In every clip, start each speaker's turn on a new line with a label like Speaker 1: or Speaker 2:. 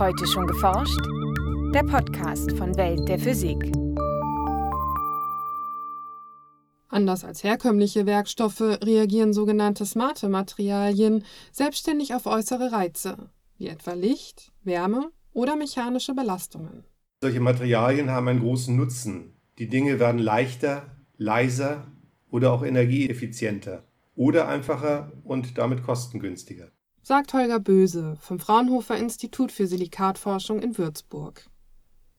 Speaker 1: Heute schon geforscht? Der Podcast von Welt der Physik.
Speaker 2: Anders als herkömmliche Werkstoffe reagieren sogenannte smarte Materialien selbstständig auf äußere Reize, wie etwa Licht, Wärme oder mechanische Belastungen.
Speaker 3: Solche Materialien haben einen großen Nutzen. Die Dinge werden leichter, leiser oder auch energieeffizienter oder einfacher und damit kostengünstiger.
Speaker 2: Sagt Holger Böse vom Fraunhofer Institut für Silikatforschung in Würzburg.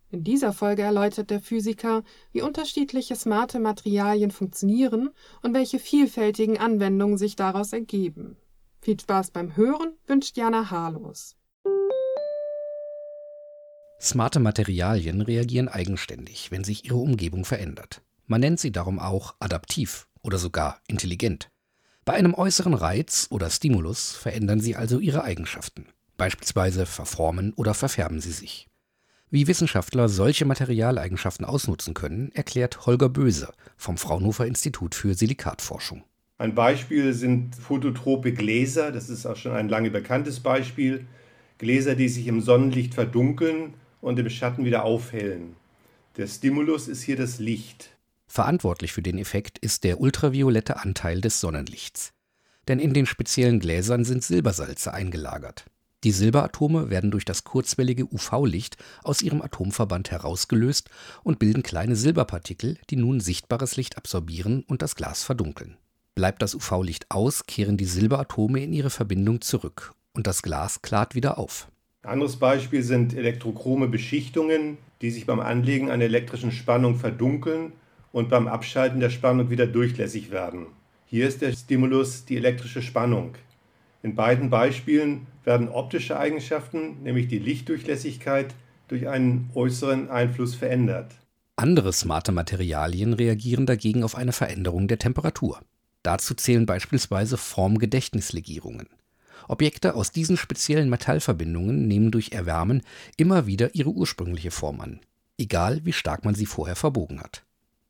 Speaker 2: In dieser Folge erläutert der Physiker, wie unterschiedliche smarte Materialien funktionieren und welche vielfältigen Anwendungen sich daraus ergeben. Viel Spaß beim Hören wünscht Jana Harlos.
Speaker 4: Smarte Materialien reagieren eigenständig, wenn sich ihre Umgebung verändert. Man nennt sie darum auch adaptiv oder sogar intelligent. Bei einem äußeren Reiz oder Stimulus verändern sie also ihre Eigenschaften. Beispielsweise verformen oder verfärben sie sich. Wie Wissenschaftler solche Materialeigenschaften ausnutzen können, erklärt Holger Böse vom Fraunhofer Institut für Silikatforschung.
Speaker 3: Ein Beispiel sind phototrope Gläser, das ist auch schon ein lange bekanntes Beispiel. Gläser, die sich im Sonnenlicht verdunkeln und im Schatten wieder aufhellen. Der Stimulus ist hier das Licht.
Speaker 4: Verantwortlich für den Effekt ist der ultraviolette Anteil des Sonnenlichts. Denn in den speziellen Gläsern sind Silbersalze eingelagert. Die Silberatome werden durch das kurzwellige UV-Licht aus ihrem Atomverband herausgelöst und bilden kleine Silberpartikel, die nun sichtbares Licht absorbieren und das Glas verdunkeln. Bleibt das UV-Licht aus, kehren die Silberatome in ihre Verbindung zurück und das Glas klart wieder auf.
Speaker 3: Ein anderes Beispiel sind elektrochrome Beschichtungen, die sich beim Anlegen einer elektrischen Spannung verdunkeln und beim Abschalten der Spannung wieder durchlässig werden. Hier ist der Stimulus die elektrische Spannung. In beiden Beispielen werden optische Eigenschaften, nämlich die Lichtdurchlässigkeit, durch einen äußeren Einfluss verändert.
Speaker 4: Andere smarte Materialien reagieren dagegen auf eine Veränderung der Temperatur. Dazu zählen beispielsweise Formgedächtnislegierungen. Objekte aus diesen speziellen Metallverbindungen nehmen durch Erwärmen immer wieder ihre ursprüngliche Form an, egal wie stark man sie vorher verbogen hat.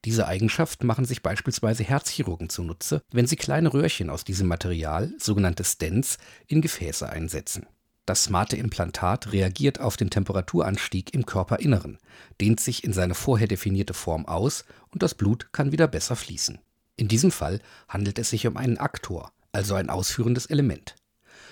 Speaker 4: Diese Eigenschaft machen sich beispielsweise Herzchirurgen zunutze, wenn sie kleine Röhrchen aus diesem Material, sogenannte Stents, in Gefäße einsetzen. Das smarte Implantat reagiert auf den Temperaturanstieg im Körperinneren, dehnt sich in seine vorher definierte Form aus und das Blut kann wieder besser fließen. In diesem Fall handelt es sich um einen Aktor, also ein ausführendes Element.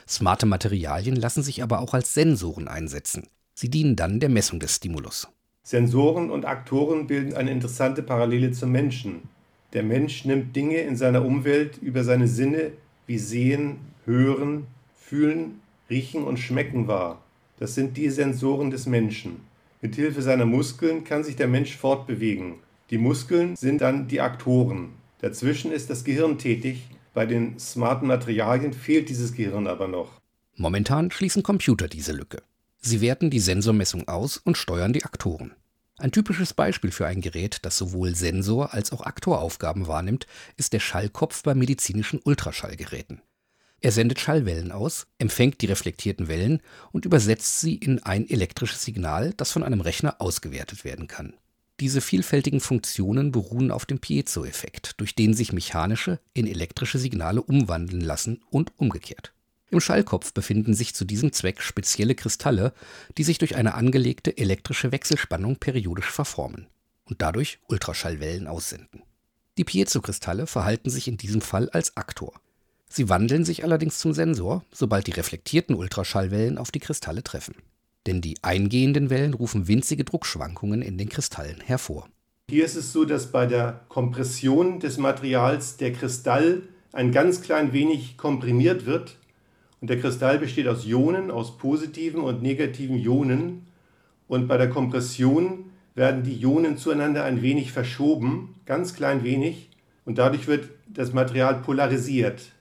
Speaker 4: Smarte Materialien lassen sich aber auch als Sensoren einsetzen. Sie dienen dann der Messung des Stimulus.
Speaker 3: Sensoren und Aktoren bilden eine interessante Parallele zum Menschen. Der Mensch nimmt Dinge in seiner Umwelt über seine Sinne wie Sehen, Hören, Fühlen, Riechen und Schmecken wahr. Das sind die Sensoren des Menschen. Mit Hilfe seiner Muskeln kann sich der Mensch fortbewegen. Die Muskeln sind dann die Aktoren. Dazwischen ist das Gehirn tätig. Bei den smarten Materialien fehlt dieses Gehirn aber noch.
Speaker 4: Momentan schließen Computer diese Lücke. Sie werten die Sensormessung aus und steuern die Aktoren. Ein typisches Beispiel für ein Gerät, das sowohl Sensor- als auch Aktoraufgaben wahrnimmt, ist der Schallkopf bei medizinischen Ultraschallgeräten. Er sendet Schallwellen aus, empfängt die reflektierten Wellen und übersetzt sie in ein elektrisches Signal, das von einem Rechner ausgewertet werden kann. Diese vielfältigen Funktionen beruhen auf dem Piezo-Effekt, durch den sich mechanische in elektrische Signale umwandeln lassen und umgekehrt. Im Schallkopf befinden sich zu diesem Zweck spezielle Kristalle, die sich durch eine angelegte elektrische Wechselspannung periodisch verformen und dadurch Ultraschallwellen aussenden. Die Piezo-Kristalle verhalten sich in diesem Fall als Aktor. Sie wandeln sich allerdings zum Sensor, sobald die reflektierten Ultraschallwellen auf die Kristalle treffen. Denn die eingehenden Wellen rufen winzige Druckschwankungen in den Kristallen hervor.
Speaker 3: Hier ist es so, dass bei der Kompression des Materials der Kristall ein ganz klein wenig komprimiert wird und der Kristall besteht aus Ionen, aus positiven und negativen Ionen. Und bei der Kompression werden die Ionen zueinander ein wenig verschoben, ganz klein wenig. Und dadurch wird das Material polarisiert.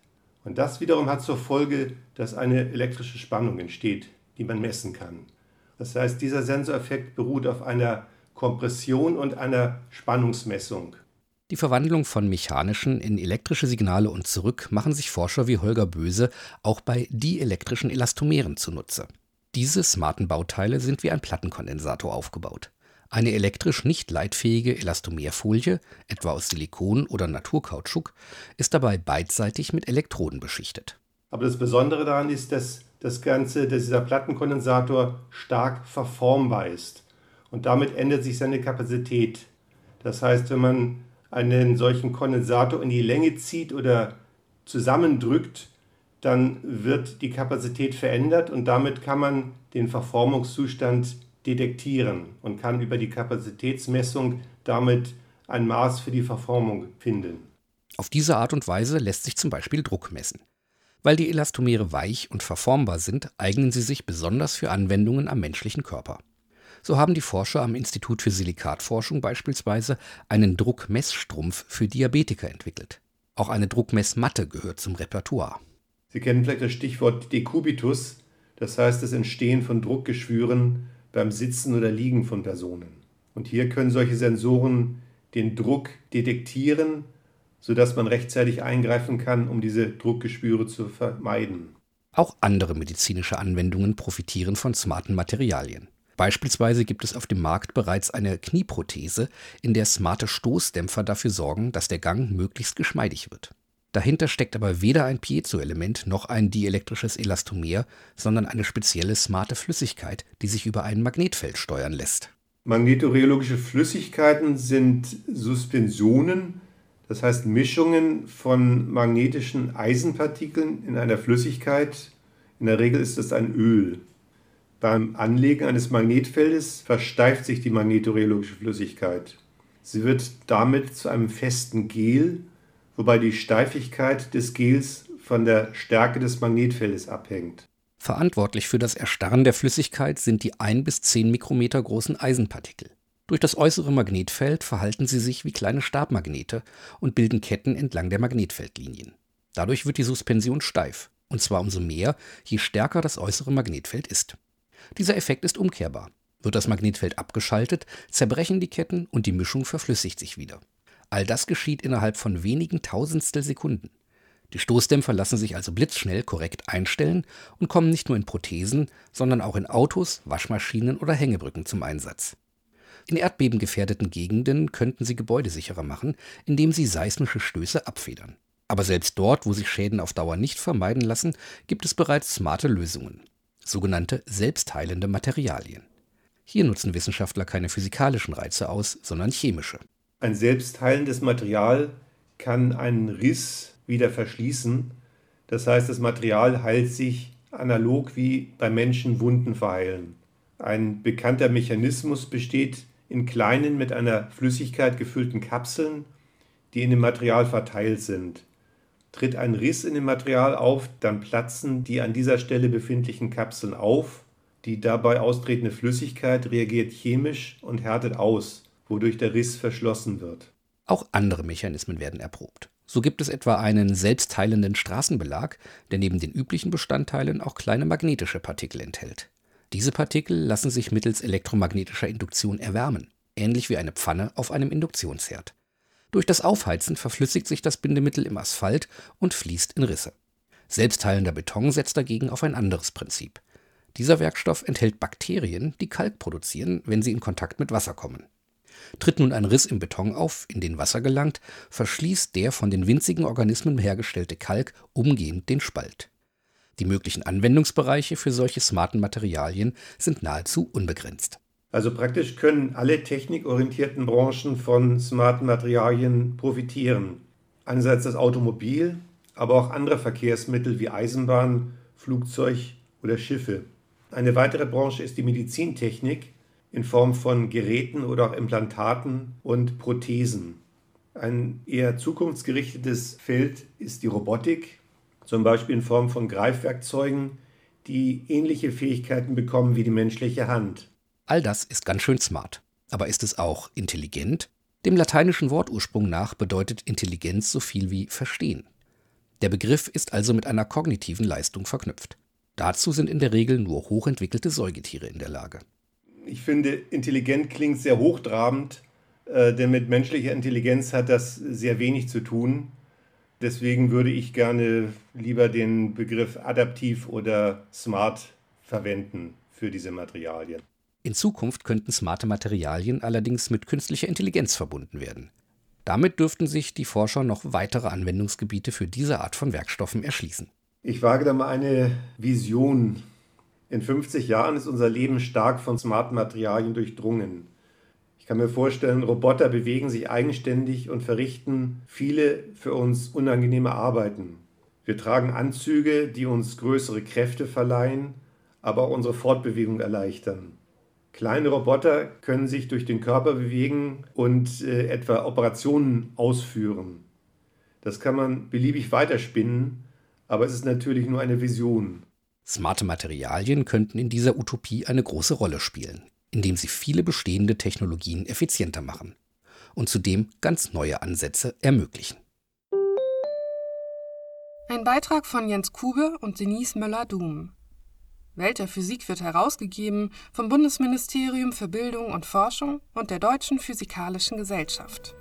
Speaker 3: Und das wiederum hat zur Folge, dass eine elektrische Spannung entsteht, die man messen kann. Das heißt, dieser Sensoreffekt beruht auf einer Kompression und einer Spannungsmessung.
Speaker 4: Die Verwandlung von mechanischen in elektrische Signale und zurück machen sich Forscher wie Holger Böse auch bei dielektrischen Elastomeren zunutze. Diese smarten Bauteile sind wie ein Plattenkondensator aufgebaut. Eine elektrisch nicht leitfähige Elastomerfolie, etwa aus Silikon oder Naturkautschuk, ist dabei beidseitig mit Elektroden beschichtet.
Speaker 3: Aber das Besondere daran ist, dass das Ganze, dass dieser Plattenkondensator stark verformbar ist. Und damit ändert sich seine Kapazität. Das heißt, wenn man einen solchen Kondensator in die Länge zieht oder zusammendrückt, dann wird die Kapazität verändert und damit kann man den Verformungszustand detektieren und kann über die Kapazitätsmessung damit ein Maß für die Verformung finden.
Speaker 4: Auf diese Art und Weise lässt sich zum Beispiel Druck messen. Weil die Elastomere weich und verformbar sind, eignen sie sich besonders für Anwendungen am menschlichen Körper. So haben die Forscher am Institut für Silikatforschung beispielsweise einen Druckmessstrumpf für Diabetiker entwickelt. Auch eine Druckmessmatte gehört zum Repertoire.
Speaker 3: Sie kennen vielleicht das Stichwort Dekubitus, das heißt das Entstehen von Druckgeschwüren beim Sitzen oder Liegen von Personen. Und hier können solche Sensoren den Druck detektieren, sodass man rechtzeitig eingreifen kann, um diese Druckgeschwüre zu vermeiden.
Speaker 4: Auch andere medizinische Anwendungen profitieren von smarten Materialien. Beispielsweise gibt es auf dem Markt bereits eine Knieprothese, in der smarte Stoßdämpfer dafür sorgen, dass der Gang möglichst geschmeidig wird. Dahinter steckt aber weder ein Piezoelement noch ein dielektrisches Elastomer, sondern eine spezielle smarte Flüssigkeit, die sich über ein Magnetfeld steuern lässt.
Speaker 3: Magnetorheologische Flüssigkeiten sind Suspensionen, das heißt Mischungen von magnetischen Eisenpartikeln in einer Flüssigkeit. In der Regel ist es ein Öl. Beim Anlegen eines Magnetfeldes versteift sich die magnetorheologische Flüssigkeit. Sie wird damit zu einem festen Gel, wobei die Steifigkeit des Gels von der Stärke des Magnetfeldes abhängt.
Speaker 4: Verantwortlich für das Erstarren der Flüssigkeit sind die 1 bis 10 Mikrometer großen Eisenpartikel. Durch das äußere Magnetfeld verhalten sie sich wie kleine Stabmagnete und bilden Ketten entlang der Magnetfeldlinien. Dadurch wird die Suspension steif, und zwar umso mehr, je stärker das äußere Magnetfeld ist. Dieser Effekt ist umkehrbar. Wird das Magnetfeld abgeschaltet, zerbrechen die Ketten und die Mischung verflüssigt sich wieder. All das geschieht innerhalb von wenigen Tausendstel Sekunden. Die Stoßdämpfer lassen sich also blitzschnell korrekt einstellen und kommen nicht nur in Prothesen, sondern auch in Autos, Waschmaschinen oder Hängebrücken zum Einsatz. In erdbebengefährdeten Gegenden könnten sie Gebäude sicherer machen, indem sie seismische Stöße abfedern. Aber selbst dort, wo sich Schäden auf Dauer nicht vermeiden lassen, gibt es bereits smarte Lösungen sogenannte selbstheilende Materialien. Hier nutzen Wissenschaftler keine physikalischen Reize aus, sondern chemische.
Speaker 3: Ein selbstheilendes Material kann einen Riss wieder verschließen. Das heißt, das Material heilt sich analog wie bei Menschen Wunden verheilen. Ein bekannter Mechanismus besteht in kleinen mit einer Flüssigkeit gefüllten Kapseln, die in dem Material verteilt sind. Tritt ein Riss in dem Material auf, dann platzen die an dieser Stelle befindlichen Kapseln auf. Die dabei austretende Flüssigkeit reagiert chemisch und härtet aus, wodurch der Riss verschlossen wird.
Speaker 4: Auch andere Mechanismen werden erprobt. So gibt es etwa einen selbstheilenden Straßenbelag, der neben den üblichen Bestandteilen auch kleine magnetische Partikel enthält. Diese Partikel lassen sich mittels elektromagnetischer Induktion erwärmen, ähnlich wie eine Pfanne auf einem Induktionsherd. Durch das Aufheizen verflüssigt sich das Bindemittel im Asphalt und fließt in Risse. Selbstheilender Beton setzt dagegen auf ein anderes Prinzip. Dieser Werkstoff enthält Bakterien, die Kalk produzieren, wenn sie in Kontakt mit Wasser kommen. Tritt nun ein Riss im Beton auf, in den Wasser gelangt, verschließt der von den winzigen Organismen hergestellte Kalk umgehend den Spalt. Die möglichen Anwendungsbereiche für solche smarten Materialien sind nahezu unbegrenzt.
Speaker 3: Also praktisch können alle technikorientierten Branchen von smarten Materialien profitieren. Einerseits das Automobil, aber auch andere Verkehrsmittel wie Eisenbahn, Flugzeug oder Schiffe. Eine weitere Branche ist die Medizintechnik in Form von Geräten oder auch Implantaten und Prothesen. Ein eher zukunftsgerichtetes Feld ist die Robotik, zum Beispiel in Form von Greifwerkzeugen, die ähnliche Fähigkeiten bekommen wie die menschliche Hand.
Speaker 4: All das ist ganz schön smart. Aber ist es auch intelligent? Dem lateinischen Wortursprung nach bedeutet Intelligenz so viel wie verstehen. Der Begriff ist also mit einer kognitiven Leistung verknüpft. Dazu sind in der Regel nur hochentwickelte Säugetiere in der Lage.
Speaker 3: Ich finde, intelligent klingt sehr hochtrabend, äh, denn mit menschlicher Intelligenz hat das sehr wenig zu tun. Deswegen würde ich gerne lieber den Begriff adaptiv oder smart verwenden für diese Materialien.
Speaker 4: In Zukunft könnten smarte Materialien allerdings mit künstlicher Intelligenz verbunden werden. Damit dürften sich die Forscher noch weitere Anwendungsgebiete für diese Art von Werkstoffen erschließen.
Speaker 3: Ich wage da mal eine Vision. In 50 Jahren ist unser Leben stark von smarten Materialien durchdrungen. Ich kann mir vorstellen, Roboter bewegen sich eigenständig und verrichten viele für uns unangenehme Arbeiten. Wir tragen Anzüge, die uns größere Kräfte verleihen, aber auch unsere Fortbewegung erleichtern. Kleine Roboter können sich durch den Körper bewegen und äh, etwa Operationen ausführen. Das kann man beliebig weiterspinnen, aber es ist natürlich nur eine Vision.
Speaker 4: Smarte Materialien könnten in dieser Utopie eine große Rolle spielen, indem sie viele bestehende Technologien effizienter machen und zudem ganz neue Ansätze ermöglichen.
Speaker 2: Ein Beitrag von Jens Kube und Denise Möller-Dum. Welt der Physik wird herausgegeben vom Bundesministerium für Bildung und Forschung und der Deutschen Physikalischen Gesellschaft.